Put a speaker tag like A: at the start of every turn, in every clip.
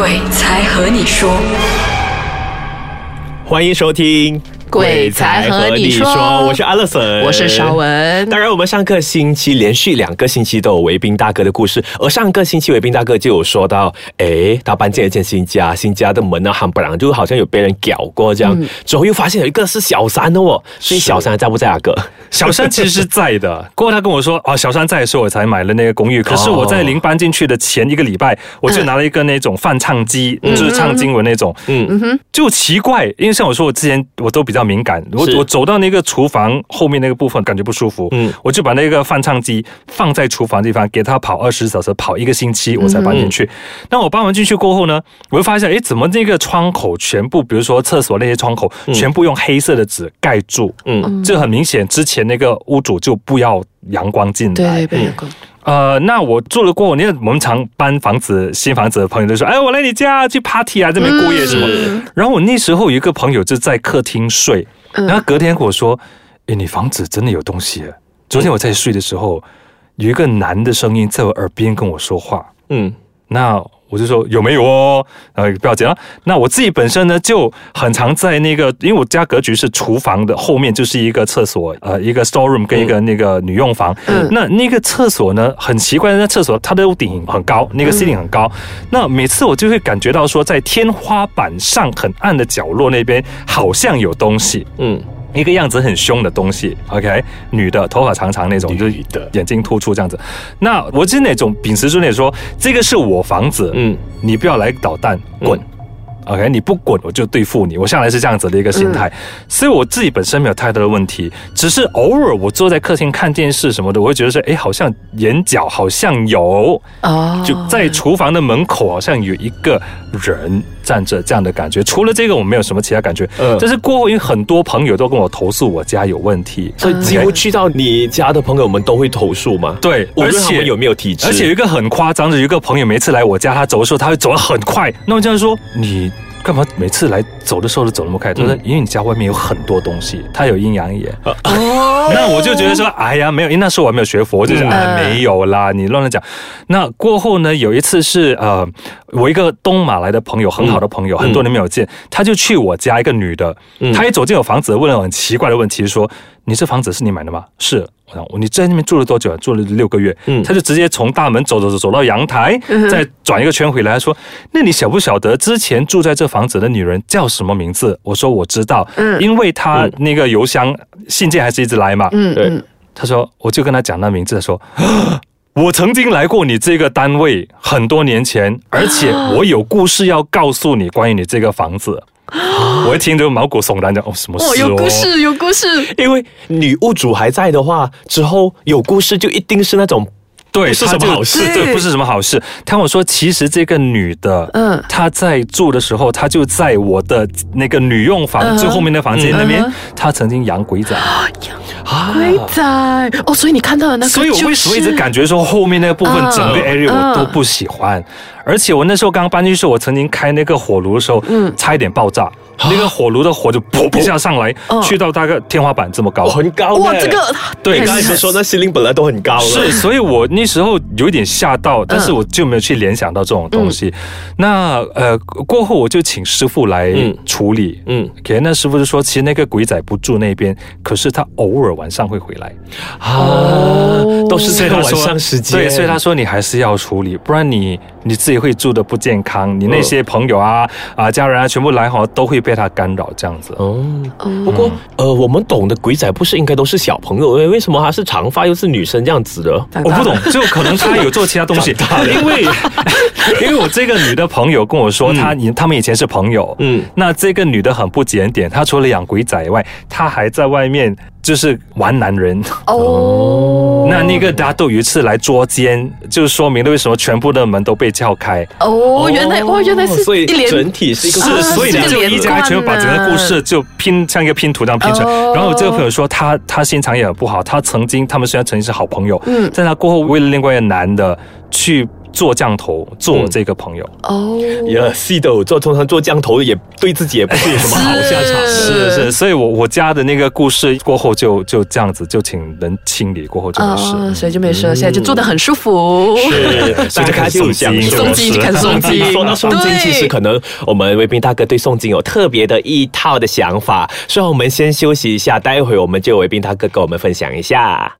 A: 鬼才和你说，
B: 欢迎收听。
C: 鬼才和你说。
B: 我是阿乐森，
C: 我是邵文。
B: 当然，我们上个星期连续两个星期都有维宾大哥的故事，而上个星期维宾大哥就有说到，哎，他搬进了一间新家，新家的门呢，很不然就好像有被人搅过这样，之后又发现有一个是小三的哦，所以小三在不在啊哥？
D: 小三其实是在的，过后他跟我说，哦，小三在的时候我才买了那个公寓，可是我在临搬进去的前一个礼拜，我就拿了一个那种翻唱机，就是唱经文那种，嗯。哼，就奇怪，因为像我说，我之前我都比较敏感，我我走到那个厨房后面那个部分，感觉不舒服，嗯，我就把那个翻唱机放在厨房地方，给它跑二十小时，跑一个星期，我才搬进去。那我搬完进去过后呢，我就发现，哎，怎么那个窗口全部，比如说厕所那些窗口，全部用黑色的纸盖住，嗯，这很明显之前。那个屋主就不要阳光进来。
C: 对，阳
D: 光。呃，那我住了过后，你看我们常搬房子、新房子的朋友都说：“哎，我来你家去 party 啊，这边过夜什么。”然后我那时候有一个朋友就在客厅睡，然后隔天跟我说：“哎，你房子真的有东西。”昨天我在睡的时候，有一个男的声音在我耳边跟我说话。嗯，那。我就说有没有哦？呃，不要紧啊。那我自己本身呢，就很常在那个，因为我家格局是厨房的后面就是一个厕所，呃，一个 store room 跟一个那个女用房。嗯。那那个厕所呢，很奇怪，那厕所它的屋顶很高，那个 ceiling 很高。那每次我就会感觉到说，在天花板上很暗的角落那边，好像有东西。嗯。一个样子很凶的东西，OK，女的，头发长长那种，就是眼睛突出这样子。那我是那种秉持住那说，这个是我房子，嗯，你不要来捣蛋，滚。OK，你不滚我就对付你，我向来是这样子的一个心态，所以我自己本身没有太多的问题，只是偶尔我坐在客厅看电视什么的，我会觉得说，哎，好像眼角好像有，哦，就在厨房的门口好像有一个人站着这样的感觉。除了这个，我没有什么其他感觉。嗯，但是过后因为很多朋友都跟我投诉我家有问题，
B: 所以几乎去到你家的朋友们都会投诉吗？
D: 对，
B: 而且有没有体质？
D: 而且有一个很夸张的，有一个朋友每次来我家，他走的时候他会走得很快，那我这样说你。干嘛每次来走的时候都走那么快？他说：“因为你家外面有很多东西，他有阴阳眼。”哦，那我就觉得说：“哎呀，没有，因为那时候我还没有学佛，就是啊，没有啦，你乱乱讲。”那过后呢，有一次是呃，我一个东马来的朋友，很好的朋友，很多年没有见，他就去我家，一个女的，她一走进我房子，问了很奇怪的问题，说：“你这房子是你买的吗？”是。你在那边住了多久？住了六个月。嗯，他就直接从大门走走走走到阳台，再转一个圈回来，他说：“那你晓不晓得之前住在这房子的女人叫什么名字？”我说：“我知道，嗯，因为她那个邮箱信件还是一直来嘛。”嗯，对。他说：“我就跟他讲那名字，说我曾经来过你这个单位很多年前，而且我有故事要告诉你关于你这个房子。” 我一听就毛骨悚然，的哦什么事哦？
C: 有故事，有故事。
B: 因为女屋主还在的话，之后有故事就一定是那种。
D: 对，
B: 是什么好事？
D: 对，不是什么好事。他跟我说，其实这个女的，嗯，她在住的时候，她就在我的那个女用房最后面的房间那边，她曾经养鬼仔。
C: 养鬼仔哦，所以你看到的那个，
D: 所以我为什么一直感觉说后面那个部分整个 area 我都不喜欢？而且我那时候刚搬进去，我曾经开那个火炉的时候，嗯，差一点爆炸。那个火炉的火就噗一下上来，去到大概天花板这么高，
B: 很高。
C: 哇，这个
B: 对，刚才说那心灵本来都很高了。
D: 是，所以我那时候有一点吓到，但是我就没有去联想到这种东西。那呃，过后我就请师傅来处理。嗯，给那师傅就说，其实那个鬼仔不住那边，可是他偶尔晚上会回来。
B: 啊，都是在晚上时间。
D: 对，所以他说你还是要处理，不然你你自己会住的不健康，你那些朋友啊啊家人啊全部来哈都会被。他干扰这样子哦，
B: 不过呃，我们懂的鬼仔不是应该都是小朋友？为为什么他是长发又是女生这样子的？
D: 我不懂，就可能他有做其他东西。因为 因为我这个女的朋友跟我说，她以他们以前是朋友，嗯，那这个女的很不检点，她除了养鬼仔以外，她还在外面。就是玩男人。哦，那那个大家都有一次来捉奸，就说明了为什么全部的门都被撬开。
C: 哦。原来哇，原来是
B: 所以整体是一个
D: 是，所以你就一家全部把整个故事就拼像一个拼图这样拼成。然后我这个朋友说，他他心肠也很不好，他曾经他们虽然曾经是好朋友，嗯，在他过后为了另外一个男的去做降头做这个朋友。
C: 哦，
B: 也是的，做通常做降头也对自己也不是有什么好下场。
D: 是是，所以我我家的那个故事过后就就这样子，就请人清理过后就没事。
C: 哦，所以就没事了，现在就住得很舒服。
B: 是，所以 就开始有享受
C: 诵经就开始诵经。
B: 说到诵经，
C: 对
B: 其实可能我们卫兵大哥对诵经有特别的一套的想法，所以我们先休息一下，待会我们就有卫兵大哥跟我们分享一下。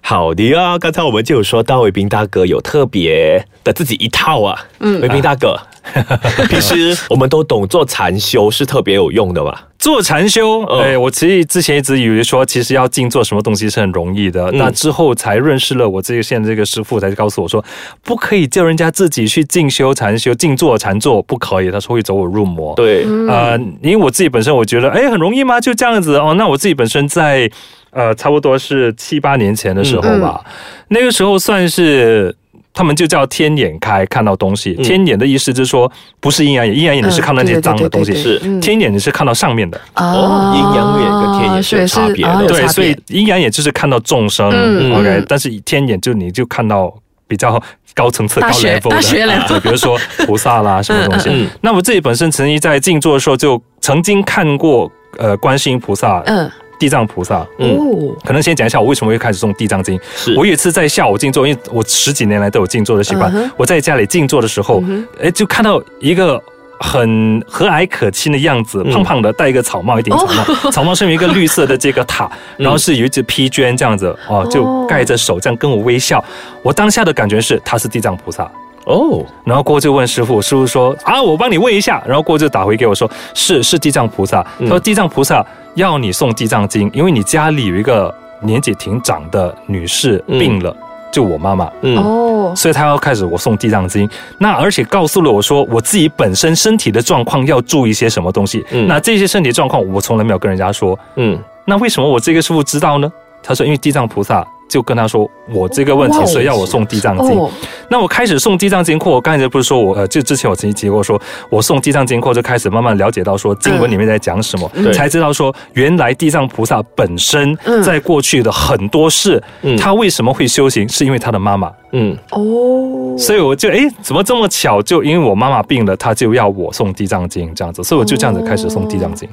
B: 好的啊，刚才我们就有说到卫兵大哥有特别的自己一套啊。嗯，卫兵大哥，平时我们都懂做禅修是特别有用的吧。
D: 做禅修，
B: 嗯
D: 哎、我其实之前一直以为说，其实要静坐什么东西是很容易的。那之后才认识了我这个现在这个师傅，才告诉我说，不可以叫人家自己去静修禅修、静坐禅坐，不可以，他说会走火入魔。
B: 对，
D: 呃，因为我自己本身我觉得，哎，很容易吗？就这样子哦。那我自己本身在呃，差不多是七八年前的时候吧，那个时候算是。他们就叫天眼开，看到东西。天眼的意思就是说，不是阴阳眼，阴阳眼你是看到那些脏的东西，
B: 是
D: 天眼你是看到上面的。
B: 哦阴阳眼跟天眼是有差别的
C: 哦
D: 对，所以阴阳眼就是看到众生、
C: 嗯
D: o k
C: 嗯。
D: 但是天眼就你就看到比较高层次、高
C: 大学
D: level 的，
C: 大学 level
D: 对，比如说菩萨啦什么东西。
B: 嗯嗯
D: 那我自己本身曾经在静坐的时候，就曾经看过呃观世音菩萨、
C: 嗯，
D: 地藏菩萨。
B: 嗯。
C: 哦，
D: 可能先讲一下我为什么会开始诵《地藏经》。
B: 是。
D: 我有一次在下午静坐，因为我十几年来都有静坐的习惯。我在家里静坐的时候，哎、就看到一个。很和蔼可亲的样子，
B: 嗯。
D: 胖胖的，戴一个草帽，一顶草帽，草帽上面一个绿色的这个塔，然后是有一只披绢这样子，哦，就盖着手这样跟我微笑。我当下的感觉是他是地藏菩萨，
B: 哦，
D: 然后过后就问师傅，师傅说啊，我帮你问一下，然后过后就打回给我说是是地藏菩萨，他说地藏菩萨要你送地藏经，因为你家里有一个年纪挺长的女士
B: 嗯
D: 病了，就我妈妈。
B: 嗯，
C: 哦，
D: 所以她要开始我送地藏经，那而且告诉了我说我自己本身身体的状况要注意些什么东西。
B: 嗯
D: 那这些身体状况我从来没有跟人家说，
B: 嗯，
D: 那为什么我这个师傅知道呢？他说因为地藏菩萨就跟他说我这个问题，所以要我送地藏经。
C: 哦，
D: 那我开始送地藏经课，我刚才不是说我呃，就之前我曾经提过说，我送地藏经课就开始慢慢了解到说经文里面在讲什么，
B: 对
D: 才知道说原来地藏菩萨本身
C: 嗯
D: 在过去的很多事，
B: 嗯
D: 他为什么会修行，是因为他的妈妈，
B: 嗯，
C: 哦，
D: 所以我就哎，怎么这么巧？就因为我妈妈病了，他就要我送地藏经这样子，所以我就这样子开始送地藏经。
B: 哦，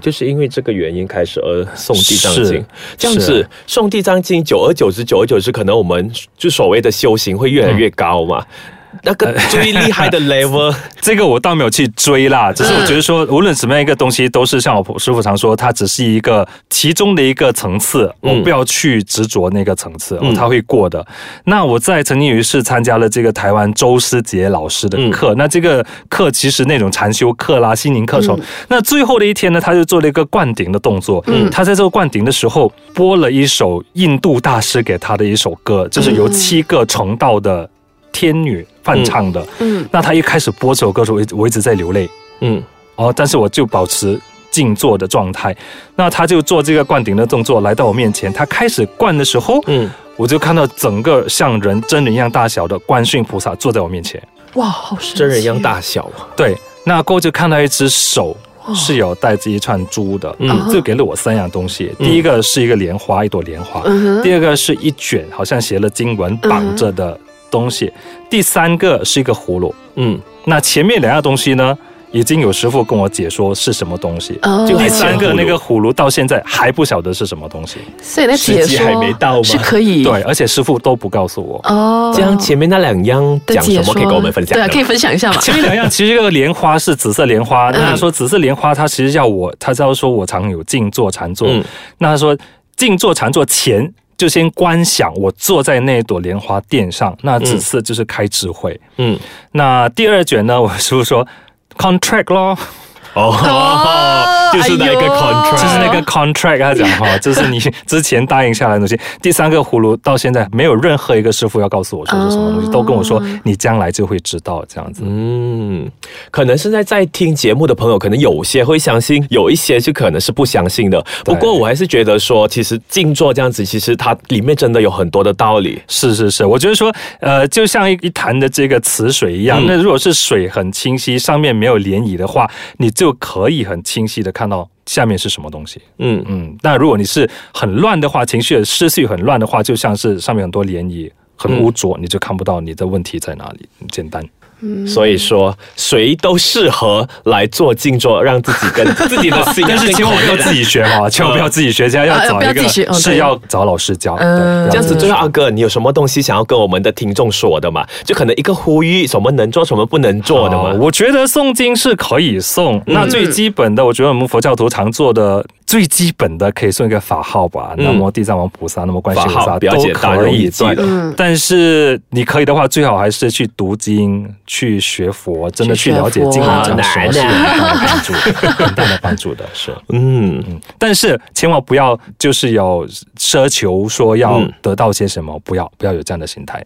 B: 就是因为这个原因开始而送地藏经，这样子
D: 是。
B: 诵地藏经，久而久之，久而久之，可能我们就所谓的修行会越来越高嘛。那个最厉害的 level，
D: 这个我倒没有去追啦，只是我觉得说，无论什么样一个东西，都是像我师傅常说，它只是一个其中的一个层次，
B: 嗯。
D: 我不要去执着那个层次，
B: 嗯。
D: 哦，它会过的。那我在曾经有一次参加了这个台湾周师杰老师的
B: 嗯。
D: 课，那这个课其实那种禅修课啦、心灵课程，那最后的一天呢，他就做了一个灌顶的动作。
C: 嗯。
D: 他在这个灌顶的时候播了一首印度大师给他的一首歌，就是由七个成道的天女翻唱的。
C: 嗯，
D: 那他一开始播这首歌的时候，我我一直在流泪。
B: 嗯。
D: 哦，但是我就保持静坐的状态。那他就做这个灌顶的动作来到我面前，他开始灌的时候，
B: 嗯，
D: 我就看到整个像人真人一样大小的观世音菩萨坐在我面前。
C: 哇，好神奇，
B: 真人一样大小啊，
D: 对，那过后就看到一只手。是有带着一串珠的，
B: 嗯。
D: 嗯，就给了我三样东西。
B: 嗯。
D: 第一个是一个莲花，一朵莲花；
C: 嗯，
D: 第二个是一卷好像写了经文绑着的东西；第三个是一个葫芦。
B: 嗯，
D: 那前面两样东西呢，已经有师傅跟我解说是什么东西。
C: 哦
B: 就
D: 第三个那个葫芦到现在还不晓得是什么东西，
C: 所以那解
B: 时机
C: 说
B: 还没到吗
C: 是可以
D: 对，而且师傅都不告诉我。
C: 哦，
B: 这样前面那两样讲什么可以跟我们分享
C: 对啊，可以分享一下嘛？
D: 前面两样，其实这个莲花是紫色莲花。那他说紫色莲花，他其实要我，他知道说我常有静坐禅坐。
B: 嗯
D: 那他说静坐禅坐前就先观想我坐在那朵莲花殿上，那紫色就是开智慧。
B: 嗯，
D: 那第二卷呢，我师傅说 contract 咯。
B: 哦，就是那个 contract，
D: 就是那个 contract，他讲 哈，就是你之前答应下来的东西。第三个葫芦到现在没有任何一个师傅要告诉我说是什么东西，
C: 哦
D: 都跟我说你将来就会知道这样子。
B: 嗯，可能现在在听节目的朋友，可能有些会相信，有一些就可能是不相信的。不过我还是觉得说，其实静坐这样子，其实它里面真的有很多的道理。
D: 是是是，我觉得说，呃，就像一一潭的这个池水一样，
B: 嗯
D: 那如果是水很清晰，上面没有涟漪的话，你就可以很清晰的看到下面是什么东西。
B: 嗯
D: 嗯，那如果你是很乱的话，情绪的思绪很乱的话，就像是上面很多涟漪。很污浊，你就看不到你的问题在哪里。很简单。
B: 所以说，谁都适合来做静坐，让自己跟 自己的心
D: 但是千万不要自己学哈，千万不要自己学，这样要找一个是要找老师教。
B: 这样子，最后阿哥，你有什么东西想要跟我们的听众说的嘛？就可能一个呼吁，什么能做，什么不能做的
D: 哦
B: 吗？
D: 我觉得诵经是可以诵，
B: 嗯
D: 那最基本的，我觉得我们佛教徒常做的最基本的，可以诵一个法号吧，
B: 嗯
D: 南无地藏王菩萨，那么观世音菩
B: 法号
D: 萨，都
B: 比较简单
D: 可
B: 容易记
D: 以对
B: 的。
D: 但是你可以的话，最好还是去读经、去学佛，真的去了解经文讲什么是
B: 好难啊
D: 很大的帮助，很大的帮助的是。
B: 嗯，
D: 但是千万不要就是有奢求说要
B: 嗯
D: 得到些什么，不要不要有这样的心态。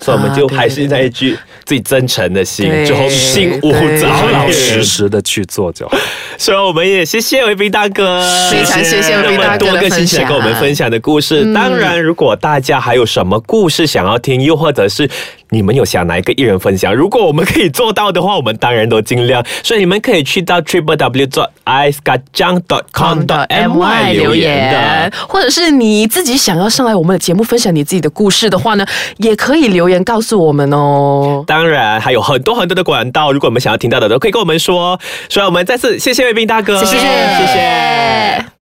B: 所以我们就还是那一句最真诚的心，就心无
C: 对
B: 杂
D: 老老。实实的去做就好。
B: 所以我们也谢谢维斌大哥，
C: 非常谢谢
B: 那
C: 维斌大哥
B: 么多个星
C: 的分享，
B: 期来跟我们分享的故事。当然，如果大家还有什么故事想要听，又或者是你们有想哪一个艺人分享，如果我们可以做到的话，我们当然都尽量。所以你们可以去到 triple w dot i s k a j a n g dot com dot my 留言的。，
C: 或者是你自己想要上来我们的节目分享你自己的故事的话呢，也可以留言告诉我们哦。
B: 当然还有很多很多的管道，如果我们想要听到的，都可以跟我们说。所以我们再次谢谢卫兵大哥，
C: 谢谢。
B: 谢谢。